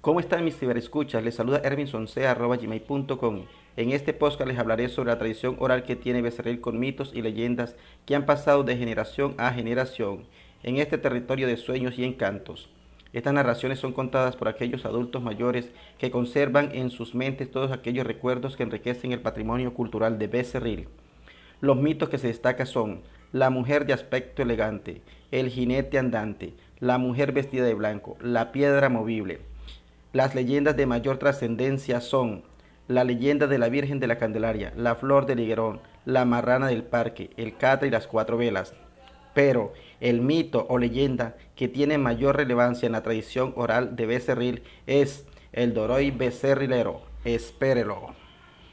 ¿Cómo están mis ciberescuchas? Les saluda ervinsonce.gmail.com En este podcast les hablaré sobre la tradición oral que tiene Becerril con mitos y leyendas que han pasado de generación a generación en este territorio de sueños y encantos. Estas narraciones son contadas por aquellos adultos mayores que conservan en sus mentes todos aquellos recuerdos que enriquecen el patrimonio cultural de Becerril. Los mitos que se destacan son la mujer de aspecto elegante, el jinete andante, la mujer vestida de blanco, la piedra movible, las leyendas de mayor trascendencia son la leyenda de la Virgen de la Candelaria, la flor del higuerón, la marrana del parque, el catre y las cuatro velas. Pero el mito o leyenda que tiene mayor relevancia en la tradición oral de Becerril es el Doroy Becerrilero. Espérelo.